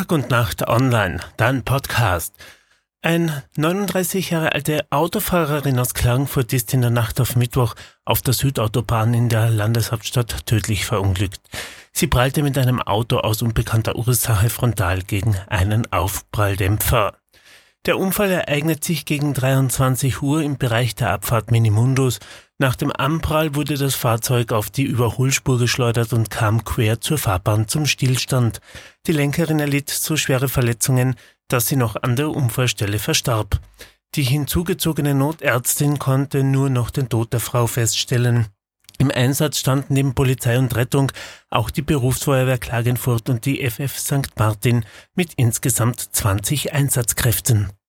Tag und Nacht online, dein Podcast. Ein 39 Jahre alte Autofahrerin aus Klagenfurt ist in der Nacht auf Mittwoch auf der Südautobahn in der Landeshauptstadt tödlich verunglückt. Sie prallte mit einem Auto aus unbekannter Ursache frontal gegen einen Aufpralldämpfer. Der Unfall ereignet sich gegen 23 Uhr im Bereich der Abfahrt Minimundus. Nach dem Anprall wurde das Fahrzeug auf die Überholspur geschleudert und kam quer zur Fahrbahn zum Stillstand. Die Lenkerin erlitt so schwere Verletzungen, dass sie noch an der Unfallstelle verstarb. Die hinzugezogene Notärztin konnte nur noch den Tod der Frau feststellen. Im Einsatz standen neben Polizei und Rettung auch die Berufsfeuerwehr Klagenfurt und die FF St. Martin mit insgesamt 20 Einsatzkräften.